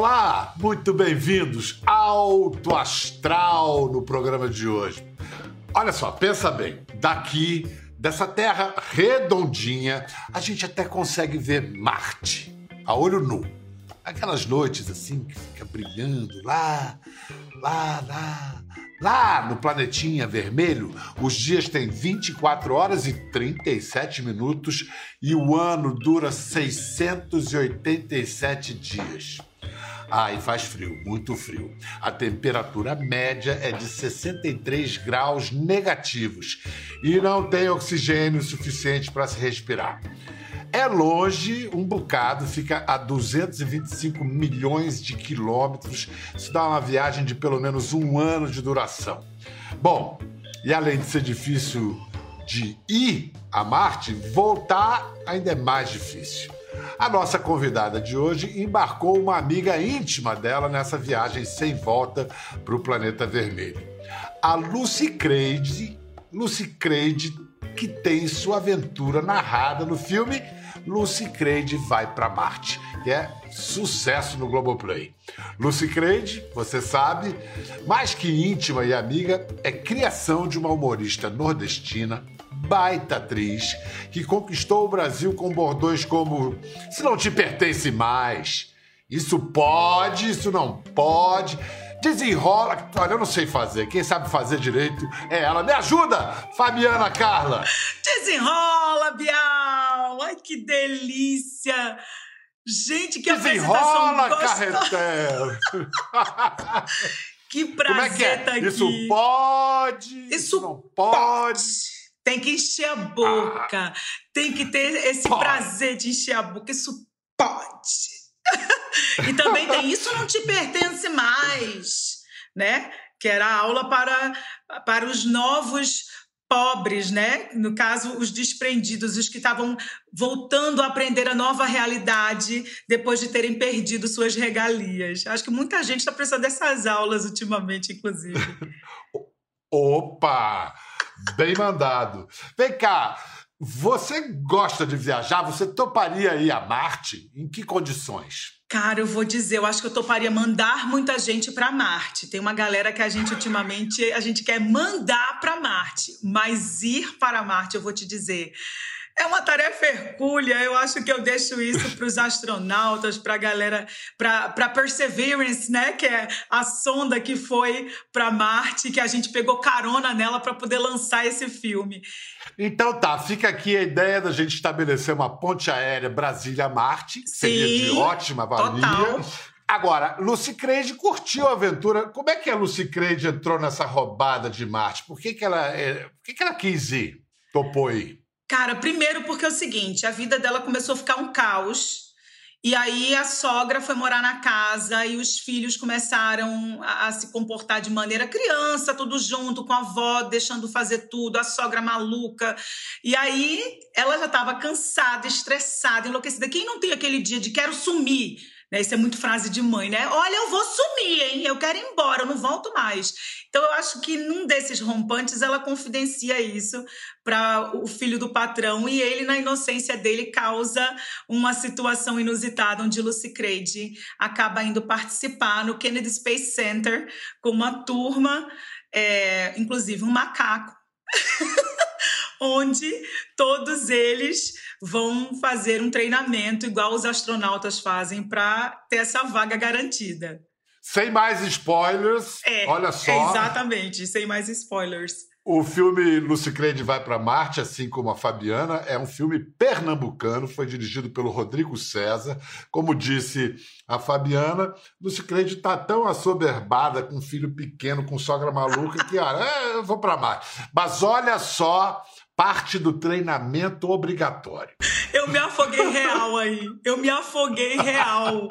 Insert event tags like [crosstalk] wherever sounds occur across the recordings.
Olá, muito bem-vindos Alto Astral no programa de hoje. Olha só, pensa bem, daqui dessa terra redondinha, a gente até consegue ver Marte a olho nu. Aquelas noites assim que fica brilhando lá, lá, lá, lá no planetinha vermelho, os dias têm 24 horas e 37 minutos e o ano dura 687 dias. Ah, e faz frio, muito frio. A temperatura média é de 63 graus negativos e não tem oxigênio suficiente para se respirar. É longe, um bocado, fica a 225 milhões de quilômetros. Isso dá uma viagem de pelo menos um ano de duração. Bom, e além de ser difícil de ir a Marte, voltar ainda é mais difícil. A nossa convidada de hoje embarcou uma amiga íntima dela nessa viagem sem volta para o planeta vermelho. A Lucy Creed, Lucy Creed, que tem sua aventura narrada no filme Lucy Creed vai para Marte, que é sucesso no Globoplay. Lucy Creed, você sabe, mais que íntima e amiga, é criação de uma humorista nordestina baita atriz que conquistou o Brasil com bordões como Se não te pertence mais, isso pode, isso não pode. Desenrola. Olha, eu não sei fazer. Quem sabe fazer direito é ela. Me ajuda, Fabiana Carla. Desenrola, Bial. Ai, que delícia. Gente, que Desenrola, carretel. [laughs] que prazer Como é que é? Tá isso pode? Isso, isso não pode. pode. Tem que encher a boca. Ah, tem que ter esse pode. prazer de encher a boca. Isso pode. [laughs] e também tem isso não te pertence mais, né? Que era a aula para, para os novos pobres, né? No caso, os desprendidos, os que estavam voltando a aprender a nova realidade depois de terem perdido suas regalias. Acho que muita gente está precisando dessas aulas ultimamente, inclusive. [laughs] Opa! Bem mandado. Vem cá, você gosta de viajar? Você toparia ir a Marte? Em que condições? Cara, eu vou dizer, eu acho que eu toparia mandar muita gente para Marte. Tem uma galera que a gente ultimamente a gente quer mandar para Marte, mas ir para Marte, eu vou te dizer, é uma tarefa hercúlea. Eu acho que eu deixo isso para os astronautas, para a galera, para Perseverance, né? Que é a sonda que foi para Marte, que a gente pegou carona nela para poder lançar esse filme. Então tá, fica aqui a ideia da gente estabelecer uma ponte aérea Brasília-Marte, seria de ótima valia. Total. Agora, Lucy Creed curtiu a aventura. Como é que a Lucy Creed entrou nessa roubada de Marte? Por que, que, ela, é, por que, que ela quis ir? Topou ir? Cara, primeiro porque é o seguinte, a vida dela começou a ficar um caos. E aí a sogra foi morar na casa e os filhos começaram a, a, se comportar de maneira criança, tudo junto com a avó, deixando fazer tudo, a sogra maluca. E aí ela já estava cansada, estressada, enlouquecida. Quem não tem aquele dia de quero sumir? Né? Isso é muito frase de mãe, né? Olha, eu vou sumir, hein? Eu quero ir embora, eu não volto mais. Então, eu acho que num desses rompantes ela confidencia isso para o filho do patrão e ele, na inocência dele, causa uma situação inusitada onde Lucy Creed acaba indo participar no Kennedy Space Center com uma turma, é, inclusive um macaco. [laughs] onde todos eles vão fazer um treinamento igual os astronautas fazem para ter essa vaga garantida. Sem mais spoilers, é, olha só. É exatamente, sem mais spoilers. O filme Lucy Creed vai para Marte, assim como a Fabiana, é um filme pernambucano, foi dirigido pelo Rodrigo César. Como disse a Fabiana, Lucy Creed está tão assoberbada com filho pequeno, com sogra maluca, que, olha, [laughs] é, eu vou para Marte. Mas olha só parte do treinamento obrigatório. Eu me afoguei real aí. Eu me afoguei real.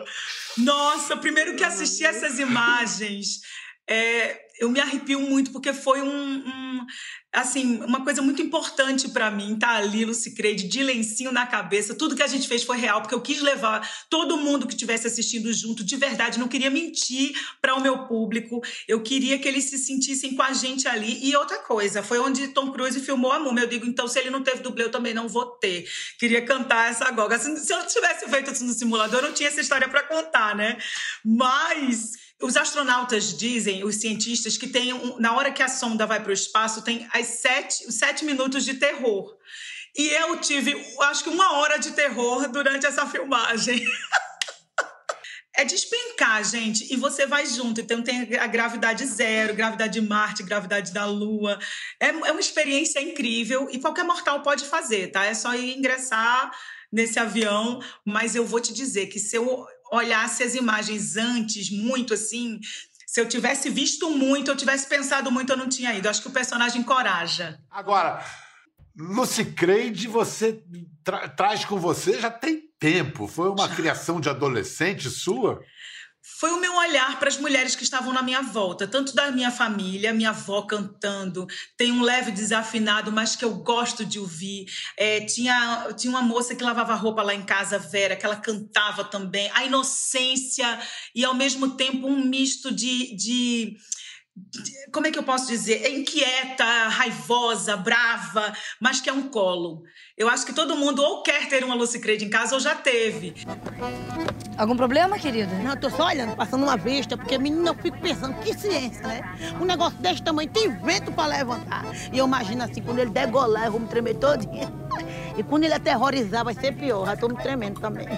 Nossa, primeiro que assisti essas imagens é, eu me arrepio muito porque foi um, um assim, uma coisa muito importante para mim, tá ali, Lucy Creide, de lencinho na cabeça. Tudo que a gente fez foi real, porque eu quis levar todo mundo que estivesse assistindo junto, de verdade, não queria mentir para o meu público. Eu queria que eles se sentissem com a gente ali. E outra coisa, foi onde Tom Cruise filmou a Múmia. Eu digo, então, se ele não teve dublê, eu também não vou ter. Queria cantar essa goga. Se eu tivesse feito isso no simulador, eu não tinha essa história para contar, né? Mas os astronautas dizem, os cientistas, que tem um, na hora que a sonda vai para o espaço, tem as sete, os sete minutos de terror. E eu tive, acho que uma hora de terror durante essa filmagem. [laughs] é despencar, gente, e você vai junto. Então tem a gravidade zero, gravidade de Marte, gravidade da Lua. É, é uma experiência incrível e qualquer mortal pode fazer, tá? É só ir ingressar nesse avião, mas eu vou te dizer que se eu olhasse as imagens antes, muito assim, se eu tivesse visto muito, eu tivesse pensado muito, eu não tinha ido. Acho que o personagem encoraja. Agora, Lucy Creide, você tra traz com você já tem tempo. Foi uma criação de adolescente sua? Foi o meu olhar para as mulheres que estavam na minha volta, tanto da minha família, minha avó cantando, tem um leve desafinado, mas que eu gosto de ouvir. É, tinha, tinha uma moça que lavava roupa lá em casa, Vera, que ela cantava também. A inocência e, ao mesmo tempo, um misto de, de como é que eu posso dizer? É inquieta, raivosa, brava, mas que é um colo. Eu acho que todo mundo ou quer ter uma Lucy Creed em casa ou já teve. Algum problema, querida? Não, eu tô só olhando, passando uma vista, porque menina, eu fico pensando, que ciência, né? Um negócio desse tamanho tem vento pra levantar. E eu imagino assim, quando ele degolar, eu vou me tremer todinha. [laughs] E quando ele aterrorizar, vai ser pior. Já tô me tremendo também.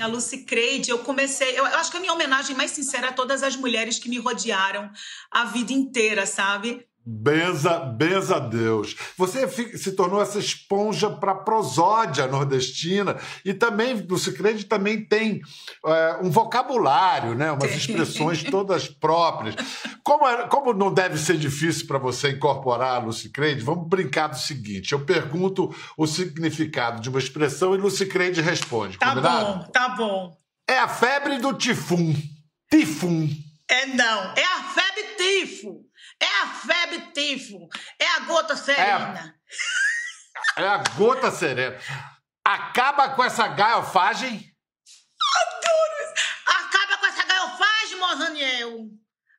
A Lucy Creide, eu comecei. Eu, eu acho que a minha homenagem mais sincera a todas as mulheres que me rodearam a vida inteira, sabe? Benza, benza Deus. Você se tornou essa esponja para prosódia nordestina e também, no Cicrede também tem é, um vocabulário, né? umas expressões [laughs] todas próprias. Como, é, como não deve ser difícil para você incorporar a Lucicrede, vamos brincar do seguinte: eu pergunto o significado de uma expressão e Lucicrede responde. Tá combinado? bom, tá bom. É a febre do tifum. Tifum. É não, é a febre tifo. É a febre tifo. É a gota serena. É, [laughs] é a gota serena. Acaba com essa galhofagem. Adoro isso. Acaba com essa galhofagem, Mozaniel.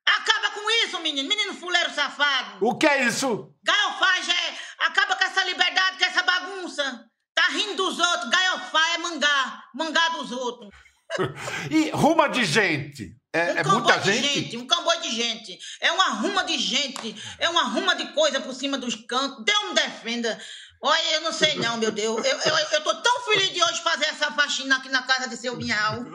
Acaba com isso, menino. Menino fuleiro safado. O que é isso? Galhofagem é... Acaba com essa liberdade, com essa bagunça. Tá rindo dos outros. Galhofar é mangá. Mangá dos outros. [laughs] e ruma de gente. É, um é muita gente? gente? Um comboio de gente. É uma ruma de gente. É uma ruma de coisa por cima dos cantos. Deus me defenda. Olha, eu não sei não, meu Deus. Eu, eu, eu tô tão feliz de hoje fazer essa faxina aqui na casa de seu Vinhal. [laughs]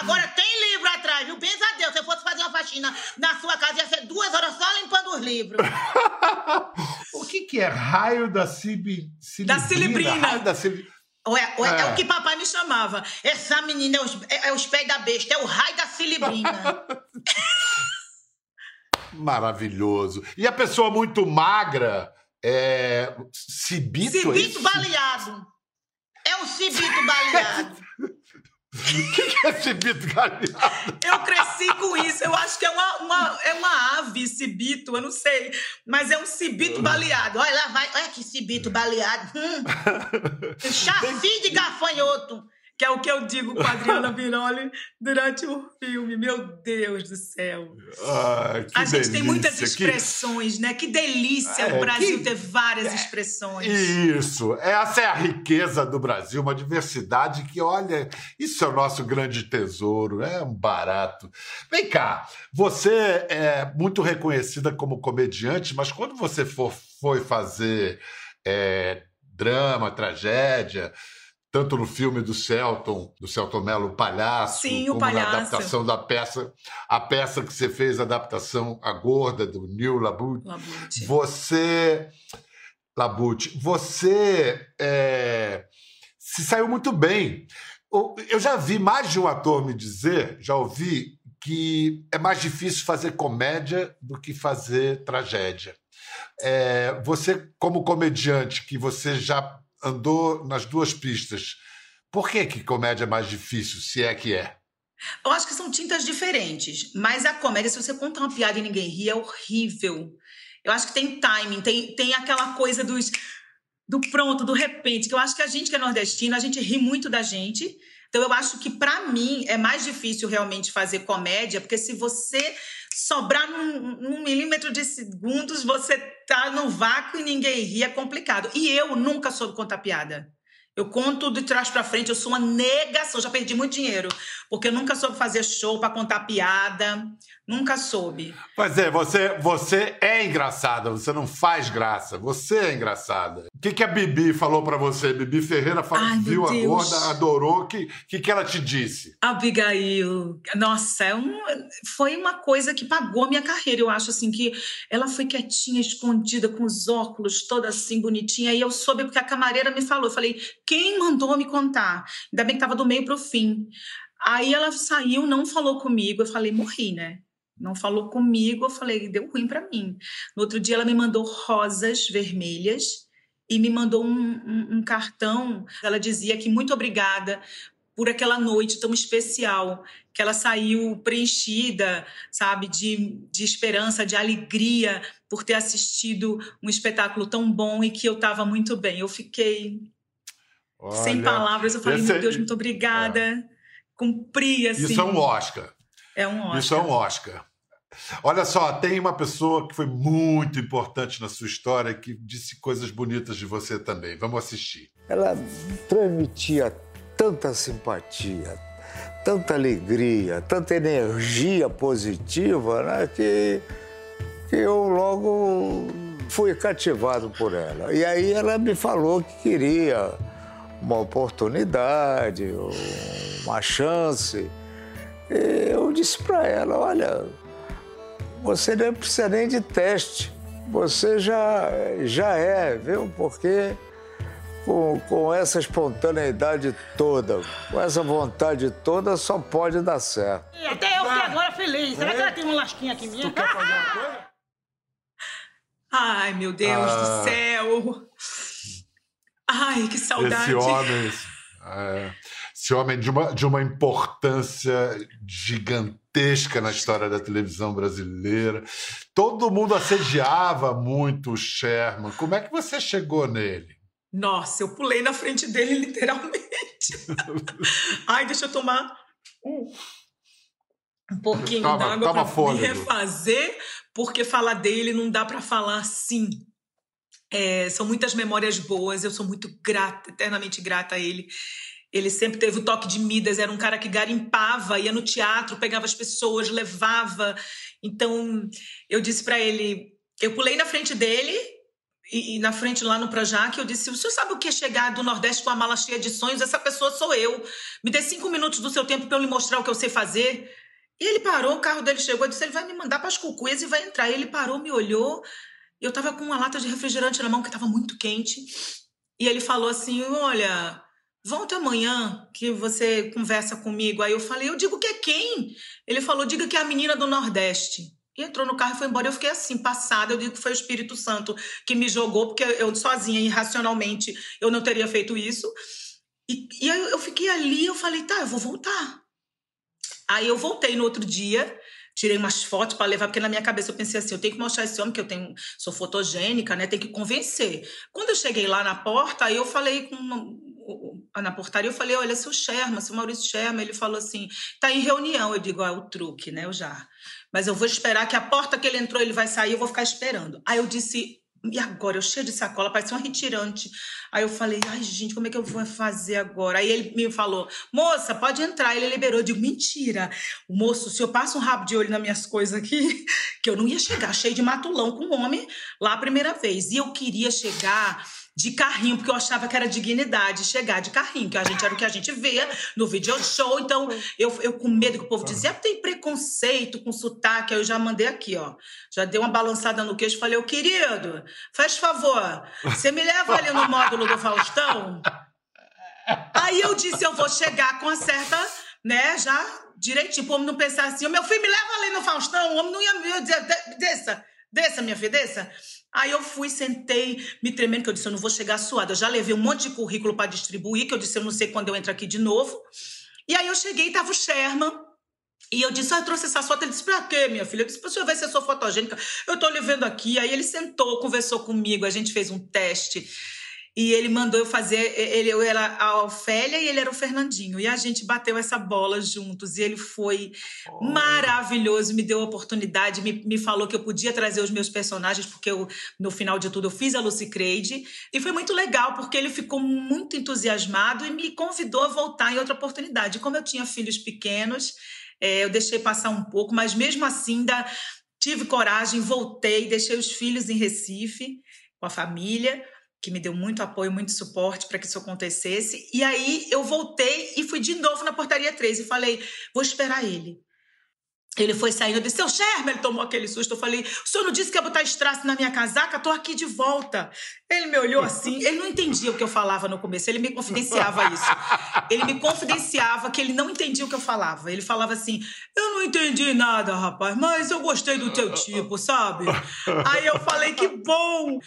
Agora tem livro atrás, viu? Pensa a Deus, se eu fosse fazer uma faxina na sua casa, ia ser duas horas só limpando os livros. [laughs] o que, que é raio da cibi, Da cilibrina. Raio da cilibrina. Ou é, ou é, é, é, o que papai me chamava. Essa menina é os, é, é os pés da besta, é o raio da cilibrina. [laughs] Maravilhoso. E a pessoa muito magra é. Cibito? Cibito é baleado. É um cibito baleado. [laughs] O que, é cibito galinhado? Eu cresci com isso. Eu acho que é uma, uma, é uma ave, cibito, eu não sei. Mas é um cibito baleado. Olha lá, vai. Olha que cibito baleado. Hum. [laughs] Chassi de gafanhoto que é o que eu digo com a Adriana Biroli durante o filme. Meu Deus do céu. Ah, a gente delícia. tem muitas expressões, que... né? Que delícia é, o Brasil que... ter várias é, expressões. Isso. Essa é a riqueza do Brasil, uma diversidade que, olha, isso é o nosso grande tesouro, é um barato. Vem cá, você é muito reconhecida como comediante, mas quando você for, foi fazer é, drama, tragédia tanto no filme do Celton, do Celton Mello, o Palhaço, Sim, como o palhaço. na adaptação da peça, a peça que você fez, a adaptação A Gorda, do Neil Labute. Labute. Você, Labute, você é, se saiu muito bem. Eu já vi mais de um ator me dizer, já ouvi, que é mais difícil fazer comédia do que fazer tragédia. É, você, como comediante, que você já andou nas duas pistas. Por que, que comédia é mais difícil, se é que é? Eu acho que são tintas diferentes, mas a comédia, se você conta uma piada e ninguém ri, é horrível. Eu acho que tem timing, tem, tem aquela coisa dos do pronto, do repente, que eu acho que a gente que é nordestino, a gente ri muito da gente. Então eu acho que para mim é mais difícil realmente fazer comédia, porque se você sobrar num, num, milímetro de segundos, você tá no vácuo e ninguém ri, é complicado. E eu nunca soube contar piada. Eu conto de trás para frente, eu sou uma negação, já perdi muito dinheiro, porque eu nunca soube fazer show para contar piada, nunca soube. Pois é, você, você é engraçada, você não faz graça, você é engraçada. O que, que a Bibi falou para você? Bibi Ferreira falou, Ai, viu a gorda, adorou, o que, que, que ela te disse? Abigail, nossa, é um, foi uma coisa que pagou minha carreira, eu acho assim, que ela foi quietinha, escondida, com os óculos, toda assim, bonitinha, e eu soube porque a camareira me falou, eu falei, quem mandou me contar? Ainda bem que estava do meio para o fim. Aí ela saiu, não falou comigo. Eu falei, morri, né? Não falou comigo. Eu falei, deu ruim para mim. No outro dia, ela me mandou rosas vermelhas e me mandou um, um, um cartão. Ela dizia que muito obrigada por aquela noite tão especial, que ela saiu preenchida, sabe, de, de esperança, de alegria por ter assistido um espetáculo tão bom e que eu estava muito bem. Eu fiquei Olha, Sem palavras, eu falei, meu Deus, muito obrigada. É. Cumpri, assim. Isso é um Oscar. É um Oscar. Isso é um Oscar. Olha só, tem uma pessoa que foi muito importante na sua história que disse coisas bonitas de você também. Vamos assistir. Ela transmitia tanta simpatia, tanta alegria, tanta energia positiva, né, que, que eu logo fui cativado por ela. E aí ela me falou que queria uma oportunidade, uma chance. E eu disse para ela: olha, você não precisa nem de teste, você já, já é, viu? Porque com, com essa espontaneidade toda, com essa vontade toda, só pode dar certo. E até eu fiquei agora feliz. Será é? que ela tem uma lasquinha aqui minha? Tu quer fazer uma coisa? Ai, meu Deus ah. do céu! Ai, que saudade. Esse homem, é, esse homem de uma, de uma importância gigantesca na história da televisão brasileira. Todo mundo assediava muito o Sherman. Como é que você chegou nele? Nossa, eu pulei na frente dele [laughs] literalmente. [laughs] Ai, deixa eu tomar um, um pouquinho d'água para me refazer, porque falar dele não dá para falar assim. É, são muitas memórias boas, eu sou muito grata, eternamente grata a ele. Ele sempre teve o toque de Midas, era um cara que garimpava, ia no teatro, pegava as pessoas, levava. Então, eu disse para ele, eu pulei na frente dele e, e, na frente lá no Projac, eu disse: O senhor sabe o que é chegar do Nordeste com a mala cheia de sonhos? Essa pessoa sou eu. Me dê cinco minutos do seu tempo para eu lhe mostrar o que eu sei fazer. E ele parou, o carro dele chegou, eu disse: Ele vai me mandar para as cucuias e vai entrar. E ele parou, me olhou eu estava com uma lata de refrigerante na mão que estava muito quente. E ele falou assim: Olha, volta amanhã que você conversa comigo. Aí eu falei: Eu digo que é quem? Ele falou: Diga que é a menina do Nordeste. E entrou no carro e foi embora. Eu fiquei assim, passada. Eu digo que foi o Espírito Santo que me jogou, porque eu sozinha, irracionalmente, eu não teria feito isso. E, e aí eu fiquei ali, eu falei, tá, eu vou voltar. Aí eu voltei no outro dia tirei umas fotos para levar, porque na minha cabeça eu pensei assim, eu tenho que mostrar esse homem que eu tenho, sou fotogênica, né? Tem que convencer. Quando eu cheguei lá na porta, eu falei com uma, na portaria, eu falei, olha, seu Sherman, seu Maurício Sherman, ele falou assim, tá em reunião. Eu digo, ah, o truque, né? Eu já. Mas eu vou esperar que a porta que ele entrou, ele vai sair, eu vou ficar esperando. Aí eu disse, e agora? Eu cheio de sacola, parecia um retirante. Aí eu falei, ai, gente, como é que eu vou fazer agora? Aí ele me falou, moça, pode entrar. Ele liberou. Eu digo, mentira. Moço, se eu passo um rabo de olho nas minhas coisas aqui, [laughs] que eu não ia chegar cheio de matulão com um homem lá a primeira vez. E eu queria chegar de carrinho, porque eu achava que era dignidade chegar de carrinho, que a gente era o que a gente vê no video show. Então, eu, eu com medo que o povo dizia, tem preconceito com sotaque. Aí eu já mandei aqui, ó. Já dei uma balançada no queixo falei, ô querido, faz favor, você me leva ali no módulo do Faustão? Aí eu disse, eu vou chegar com a certa, né, já direitinho, o homem não pensar assim, meu filho me leva ali no Faustão, o homem não ia me dizer, desça, desça, minha filha, desça. Aí eu fui, sentei, me tremendo, que eu disse, eu não vou chegar suada. Eu já levei um monte de currículo para distribuir, que eu disse, eu não sei quando eu entro aqui de novo. E aí eu cheguei tava o Sherman E eu disse, ah, eu trouxe essa foto. Ele disse, pra quê, minha filha? Eu disse, pra você ver se eu sou fotogênica. Eu tô lhe vendo aqui. Aí ele sentou, conversou comigo, a gente fez um teste. E ele mandou eu fazer. Ele, eu era a Ofélia e ele era o Fernandinho. E a gente bateu essa bola juntos. E ele foi oh. maravilhoso, me deu a oportunidade, me, me falou que eu podia trazer os meus personagens, porque eu, no final de tudo eu fiz a Lucy Creide. E foi muito legal, porque ele ficou muito entusiasmado e me convidou a voltar em outra oportunidade. Como eu tinha filhos pequenos, é, eu deixei passar um pouco, mas mesmo assim tive coragem, voltei, deixei os filhos em Recife com a família que me deu muito apoio, muito suporte para que isso acontecesse. E aí eu voltei e fui de novo na portaria 3 e falei: vou esperar ele. Ele foi saindo, eu disse, seu Sherman, ele tomou aquele susto. Eu falei, o senhor não disse que ia botar estraço na minha casaca? Tô aqui de volta. Ele me olhou assim, ele não entendia o que eu falava no começo, ele me confidenciava isso. Ele me confidenciava que ele não entendia o que eu falava. Ele falava assim, eu não entendi nada, rapaz, mas eu gostei do teu tipo, sabe? Aí eu falei, que bom.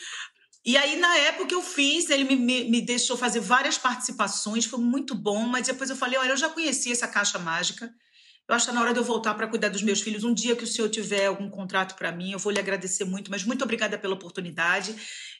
E aí, na época eu fiz, ele me, me, me, deixou fazer várias participações, foi muito bom, mas depois eu falei: olha, eu já conhecia essa caixa mágica. Eu acho que tá na hora de eu voltar para cuidar dos meus filhos. Um dia que o senhor tiver algum contrato para mim, eu vou lhe agradecer muito, mas muito obrigada pela oportunidade.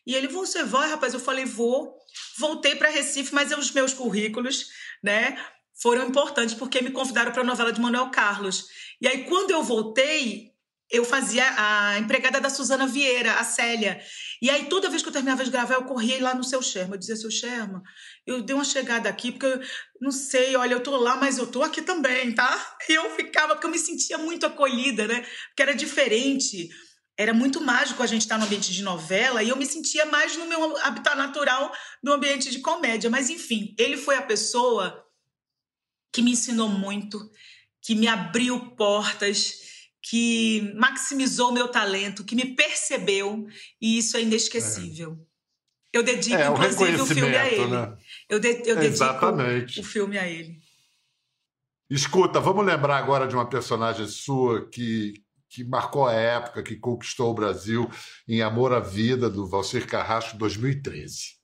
E ele, você vai, rapaz? Eu falei, vou. Voltei para Recife, mas os meus currículos, né, foram importantes porque me convidaram para a novela de Manuel Carlos. E aí, quando eu voltei, eu fazia a empregada da Suzana Vieira, a Célia. E aí, toda vez que eu terminava de gravar, eu corria lá no seu Sherma. Eu dizia, seu Sherma, eu dei uma chegada aqui, porque eu não sei, olha, eu tô lá, mas eu tô aqui também, tá? E eu ficava, porque eu me sentia muito acolhida, né? Porque era diferente. Era muito mágico a gente estar no ambiente de novela e eu me sentia mais no meu habitat natural, no ambiente de comédia. Mas, enfim, ele foi a pessoa que me ensinou muito, que me abriu portas que maximizou meu talento, que me percebeu, e isso é inesquecível. É. Eu dedico, é, inclusive, o, filme a ele. Né? Eu, de, eu dedico Exatamente. o filme a ele. Escuta, vamos lembrar agora de uma personagem sua que, que marcou a época, que conquistou o Brasil em Amor à Vida, do Valcir Carrasco, 2013.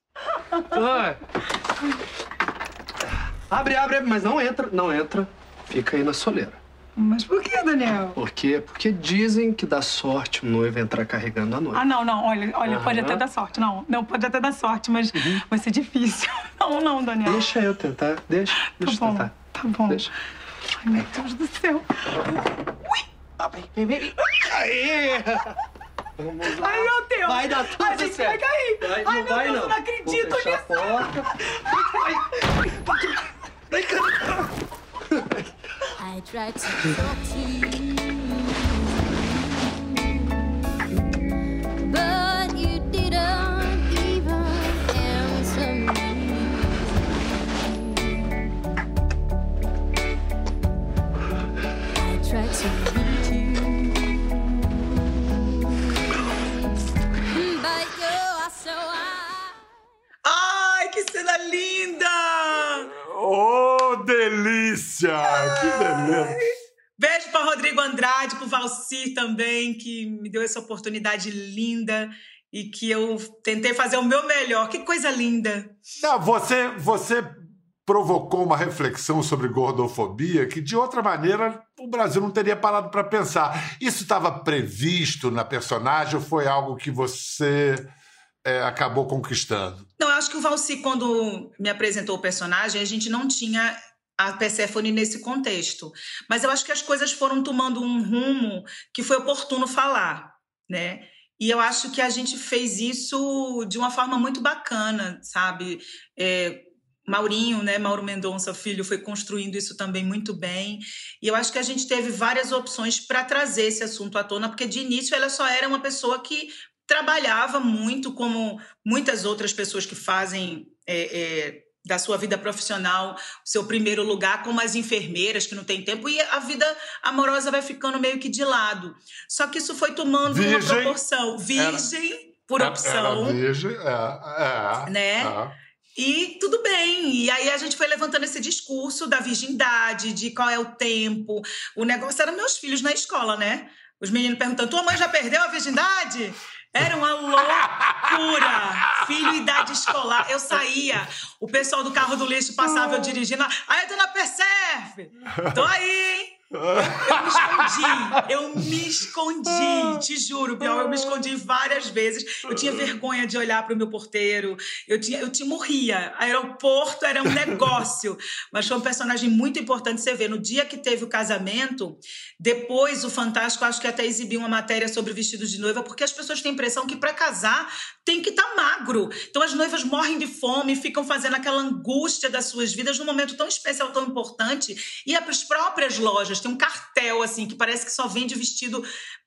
Abre, abre, mas não entra, não entra. Fica aí na soleira. Mas por que, Daniel? Por quê? Porque dizem que dá sorte o noivo entrar carregando a noiva. Ah, não, não. Olha, olha, pode até dar sorte. Não, não, pode até dar sorte, mas uhum. vai ser difícil. [laughs] Não, não, Daniel. Deixa eu tentar. Deixa, deixa tá eu tentar. Tá bom. Deixa. Ai, meu Deus do céu. Ui! Ah, vem, vem, vem. Aê! Vamos lá. Ai, meu Deus. Vai dar tudo A gente vai cair. Vai, Ai, meu vai, Deus, não. não acredito Vou nisso. a porta. Vem cá. I tried to talk to you, but you didn't even answer me. I tried to reach you, but you are so high. Ai, que cena linda! Oh, delícia! Que beleza! Beijo para Rodrigo Andrade, para Valcir também, que me deu essa oportunidade linda e que eu tentei fazer o meu melhor. Que coisa linda! Não, você, você provocou uma reflexão sobre gordofobia que, de outra maneira, o Brasil não teria parado para pensar. Isso estava previsto na personagem ou foi algo que você é, acabou conquistando? Não, eu acho que o Valci, quando me apresentou o personagem, a gente não tinha a Persephone nesse contexto. Mas eu acho que as coisas foram tomando um rumo que foi oportuno falar, né? E eu acho que a gente fez isso de uma forma muito bacana, sabe? É, Maurinho, né, Mauro Mendonça Filho, foi construindo isso também muito bem. E eu acho que a gente teve várias opções para trazer esse assunto à tona, porque de início ela só era uma pessoa que trabalhava muito, como muitas outras pessoas que fazem é, é, da sua vida profissional o seu primeiro lugar, como as enfermeiras que não têm tempo, e a vida amorosa vai ficando meio que de lado. Só que isso foi tomando virgem, uma proporção. Virgem, era, por opção. Era virgem, é, é, né? É. E tudo bem. E aí a gente foi levantando esse discurso da virgindade, de qual é o tempo. O negócio era meus filhos na escola, né? Os meninos perguntando: tua mãe já perdeu a virgindade? Era uma loucura. [laughs] Filho, idade escolar. Eu saía, o pessoal do carro do lixo passava eu dirigindo. Aí, dona Percebe! Tô aí, hein? Eu me escondi, eu me escondi, te juro, Biel, eu me escondi várias vezes. Eu tinha vergonha de olhar para o meu porteiro, eu tinha, eu te morria. Aeroporto era um negócio, mas foi um personagem muito importante você ver. No dia que teve o casamento, depois o Fantástico acho que até exibiu uma matéria sobre vestidos de noiva, porque as pessoas têm a impressão que para casar tem que estar tá magro. Então as noivas morrem de fome, ficam fazendo aquela angústia das suas vidas num momento tão especial, tão importante. E as próprias lojas, tem um cartel assim que parece que só vende vestido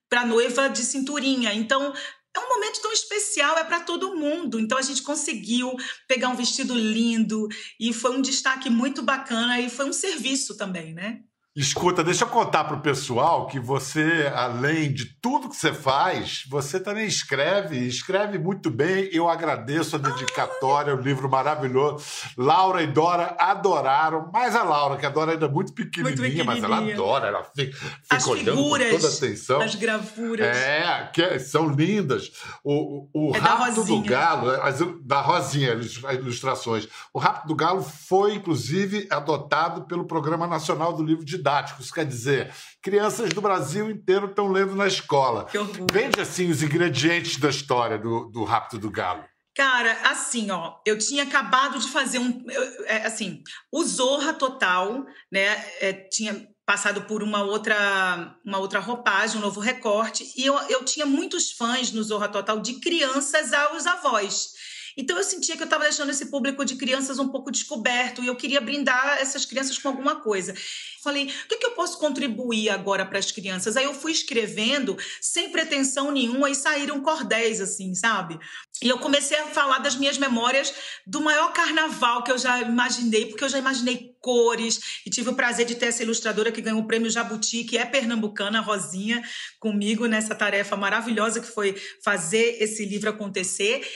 para noiva de cinturinha. Então é um momento tão especial, é para todo mundo. Então a gente conseguiu pegar um vestido lindo e foi um destaque muito bacana e foi um serviço também, né? Escuta, deixa eu contar para o pessoal que você, além de tudo que você faz, você também escreve, escreve muito bem. Eu agradeço a dedicatória, o um livro maravilhoso. Laura e Dora adoraram, mais a Laura, que a Dora ainda é muito pequenininha, muito mas ela adora, ela fica, fica as olhando figuras, com toda atenção. As gravuras. É, que são lindas. O, o, o é Rapto do Galo, as, da Rosinha, as ilustrações. O Rapto do Galo foi, inclusive, adotado pelo Programa Nacional do Livro de didáticos, quer dizer, crianças do Brasil inteiro estão lendo na escola. Vende assim os ingredientes da história do, do Rapto do Galo. Cara, assim, ó, eu tinha acabado de fazer um, é, assim, o Zorra Total, né, é, tinha passado por uma outra, uma outra roupagem, um novo recorte, e eu, eu tinha muitos fãs no Zorra Total de crianças aos avós. Então eu sentia que eu estava deixando esse público de crianças um pouco descoberto e eu queria brindar essas crianças com alguma coisa. Falei, o que, que eu posso contribuir agora para as crianças? Aí eu fui escrevendo sem pretensão nenhuma e saíram cordéis, assim, sabe? E eu comecei a falar das minhas memórias do maior carnaval que eu já imaginei, porque eu já imaginei cores e tive o prazer de ter essa ilustradora que ganhou o prêmio Jabuti, que é pernambucana, Rosinha, comigo nessa tarefa maravilhosa que foi fazer esse livro acontecer.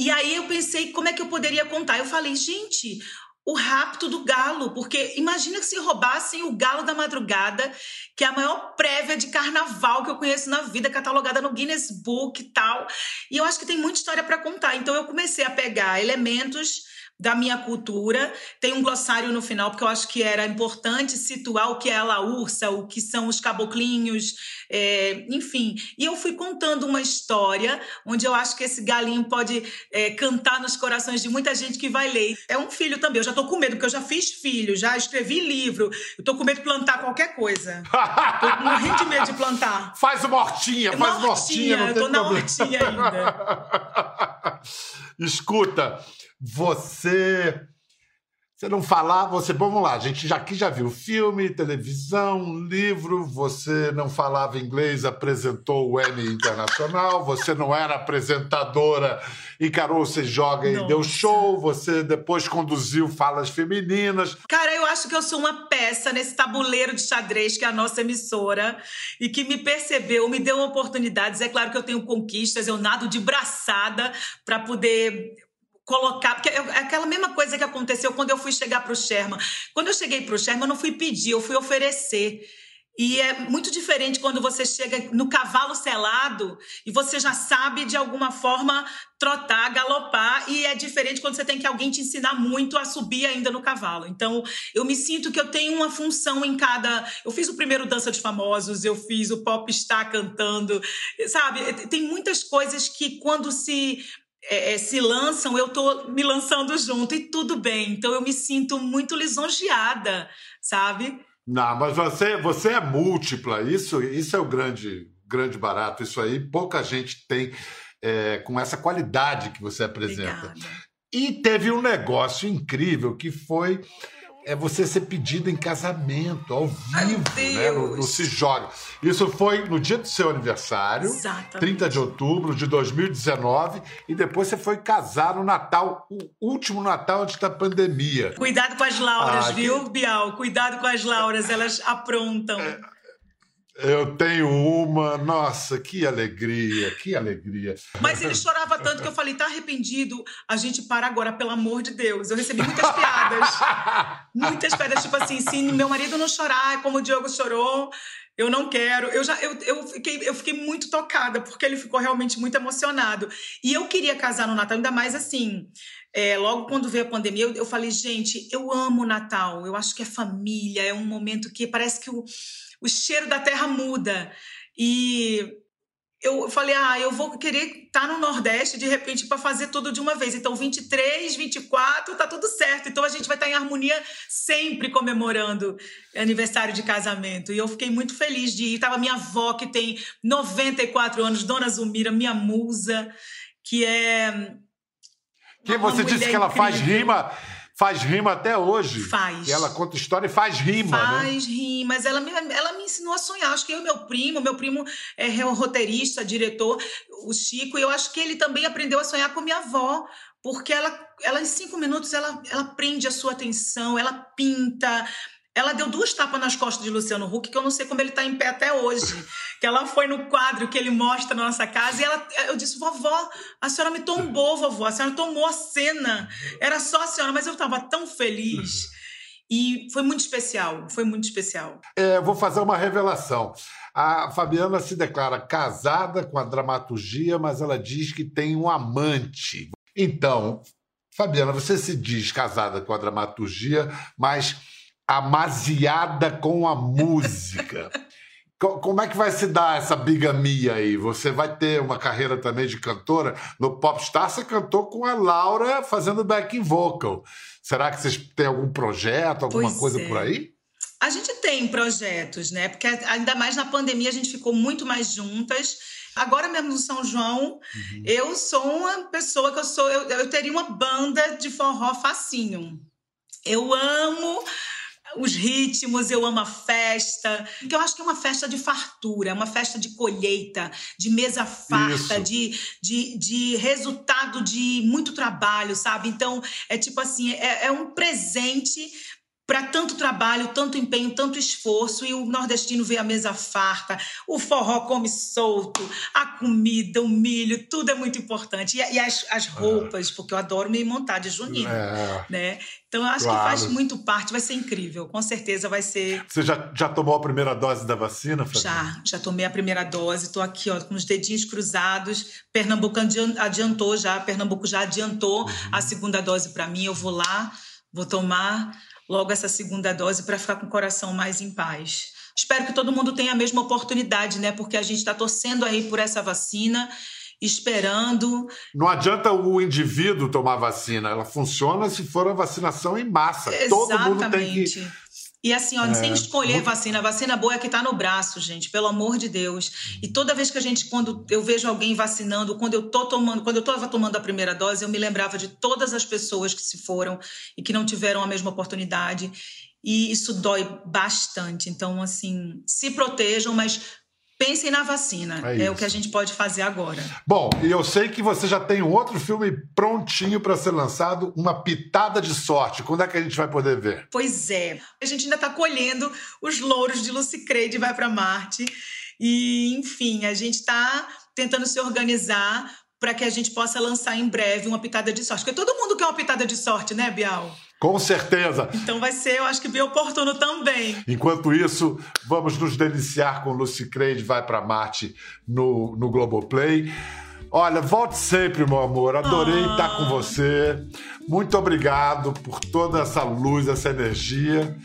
E aí eu pensei como é que eu poderia contar. Eu falei, gente, o rapto do galo, porque imagina que se roubassem o galo da madrugada, que é a maior prévia de carnaval que eu conheço na vida, catalogada no Guinness Book e tal. E eu acho que tem muita história para contar. Então eu comecei a pegar elementos da minha cultura. Tem um glossário no final, porque eu acho que era importante situar o que é a laúça, o que são os caboclinhos, é, enfim. E eu fui contando uma história onde eu acho que esse galinho pode é, cantar nos corações de muita gente que vai ler. É um filho também, eu já tô com medo, porque eu já fiz filho, já escrevi livro, eu tô com medo de plantar qualquer coisa. tô morrendo de medo de plantar. [laughs] Faz uma hortinha, faz uma hortinha, não eu tô na hortinha ainda. [laughs] Escuta, você você não falar, você. Vamos lá, a gente já aqui já viu filme, televisão, livro, você não falava inglês, apresentou o Emmy Internacional, você não era apresentadora, encarou, você joga e deu show, você depois conduziu falas femininas. Cara, eu acho que eu sou uma peça nesse tabuleiro de xadrez que é a nossa emissora e que me percebeu, me deu oportunidades. É claro que eu tenho conquistas, eu nado de braçada para poder colocar, porque é aquela mesma coisa que aconteceu quando eu fui chegar para o Sherman. Quando eu cheguei para o Sherman, eu não fui pedir, eu fui oferecer. E é muito diferente quando você chega no cavalo selado e você já sabe de alguma forma trotar, galopar, e é diferente quando você tem que alguém te ensinar muito a subir ainda no cavalo. Então, eu me sinto que eu tenho uma função em cada. Eu fiz o primeiro Dança de Famosos, eu fiz o Pop Está cantando, sabe? Tem muitas coisas que quando se é, é, se lançam, eu tô me lançando junto e tudo bem. Então eu me sinto muito lisonjeada, sabe? Não, mas você, você é múltipla. Isso, isso é o grande, grande barato. Isso aí pouca gente tem é, com essa qualidade que você apresenta. Obrigada. E teve um negócio incrível que foi é você ser pedido em casamento, ao vivo, né? No, no Se Joga. Isso foi no dia do seu aniversário, Exatamente. 30 de outubro de 2019, e depois você foi casar no Natal, o último Natal antes da pandemia. Cuidado com as Lauras, Ah, viu, Bial? Cuidado com as Lauras, elas aprontam. Eu tenho uma, nossa, que alegria, que alegria. Mas ele chorava tanto que eu falei, tá arrependido? A gente para agora, pelo amor de Deus. Eu recebi muitas piadas. [laughs] muitas piadas, tipo assim, se meu marido não chorar como o Diogo chorou, eu não quero. Eu já eu, eu, fiquei, eu fiquei muito tocada, porque ele ficou realmente muito emocionado. E eu queria casar no Natal, ainda mais assim. é, logo quando veio a pandemia, eu, eu falei, gente, eu amo o Natal. Eu acho que é família, é um momento que parece que o o cheiro da terra muda. E eu falei, ah, eu vou querer estar no Nordeste de repente para fazer tudo de uma vez. Então, 23, 24, tá tudo certo. Então, a gente vai estar em harmonia sempre comemorando aniversário de casamento. E eu fiquei muito feliz de ir. Tava minha avó, que tem 94 anos, Dona Zumira, minha musa, que é. Que você disse que ela incrível. faz rima faz rima até hoje. Faz. E ela conta história e faz rima, faz né? Faz rimas. Ela me, ela me ensinou a sonhar. Acho que eu e meu primo, meu primo é roteirista, diretor, o Chico, e eu acho que ele também aprendeu a sonhar com minha avó. Porque ela, ela em cinco minutos, ela, ela prende a sua atenção, ela pinta, ela deu duas tapas nas costas de Luciano Huck, que eu não sei como ele está em pé até hoje. [laughs] Que ela foi no quadro que ele mostra na nossa casa e ela, eu disse, vovó, a senhora me tombou, vovó, a senhora tomou a cena. Era só a senhora, mas eu estava tão feliz. E foi muito especial, foi muito especial. É, vou fazer uma revelação. A Fabiana se declara casada com a dramaturgia, mas ela diz que tem um amante. Então, Fabiana, você se diz casada com a dramaturgia, mas amaziada com a música. [laughs] Como é que vai se dar essa bigamia aí? Você vai ter uma carreira também de cantora? No Popstar você cantou com a Laura fazendo backing vocal. Será que vocês têm algum projeto, alguma pois coisa é. por aí? A gente tem projetos, né? Porque ainda mais na pandemia a gente ficou muito mais juntas. Agora mesmo no São João, uhum. eu sou uma pessoa que eu sou. Eu, eu teria uma banda de forró facinho. Eu amo os ritmos, eu amo a festa. Porque eu acho que é uma festa de fartura, é uma festa de colheita, de mesa farta, de, de, de resultado de muito trabalho, sabe? Então, é tipo assim, é, é um presente para tanto trabalho, tanto empenho, tanto esforço, e o nordestino vê a mesa farta, o forró come solto, a comida, o milho, tudo é muito importante. E, e as, as, roupas, é. porque eu adoro me montar de junino, é. né? Então eu acho claro. que faz muito parte, vai ser incrível, com certeza vai ser. Você já, já tomou a primeira dose da vacina, Fabio? Já, já tomei a primeira dose, estou aqui ó, com os dedinhos cruzados. Pernambuco adiantou já, Pernambuco já adiantou uhum. a segunda dose para mim, eu vou lá, vou tomar logo essa segunda dose para ficar com o coração mais em paz. Espero que todo mundo tenha a mesma oportunidade, né? Porque a gente está torcendo aí por essa vacina, esperando. Não adianta o indivíduo tomar vacina, ela funciona se for a vacinação em massa. Exatamente. Todo mundo tem que e assim, ó, é, sem escolher vacina, vacina boa é que tá no braço, gente, pelo amor de Deus. E toda vez que a gente, quando eu vejo alguém vacinando, quando eu tô tomando, quando eu tava tomando a primeira dose, eu me lembrava de todas as pessoas que se foram e que não tiveram a mesma oportunidade. E isso dói bastante. Então, assim, se protejam, mas Pensem na vacina. É, é, o que a gente pode fazer agora. Bom, e eu sei que você já tem outro filme prontinho para ser lançado, Uma Pitada de Sorte. Quando é que a gente vai poder ver? Pois é. A gente ainda está colhendo os louros de Lucy Creed Vai para Marte. E, enfim, a gente está tentando se organizar para que a gente possa lançar em breve uma pitada de sorte. Porque todo mundo quer uma pitada de sorte, né, Bial? Com certeza. Então vai ser, eu acho que bem oportuno também. Enquanto isso, vamos nos deliciar com Lucy Creed Vai para Marte no, no Globoplay. Olha, volte sempre, meu amor. Adorei ah. estar com você. Muito obrigado por toda essa luz, essa energia.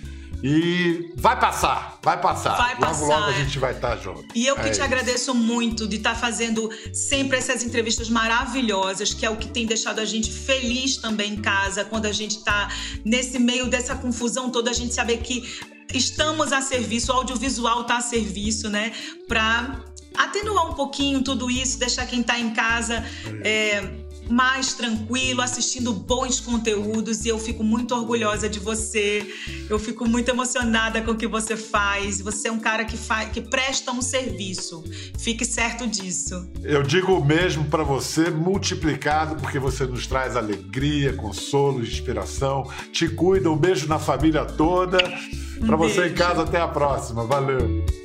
E vai passar, vai passar. Vai passar. Logo, logo a gente vai estar junto. E eu que é te isso. agradeço muito de estar fazendo sempre essas entrevistas maravilhosas, que é o que tem deixado a gente feliz também em casa, quando a gente está nesse meio dessa confusão toda, a gente saber que estamos a serviço, o audiovisual está a serviço, né? Para atenuar um pouquinho tudo isso, deixar quem está em casa. É, mais tranquilo, assistindo bons conteúdos e eu fico muito orgulhosa de você. Eu fico muito emocionada com o que você faz. Você é um cara que faz, que presta um serviço. Fique certo disso. Eu digo o mesmo para você, multiplicado, porque você nos traz alegria, consolo, inspiração. Te cuida. Um beijo na família toda. Um para você em casa, até a próxima. Valeu.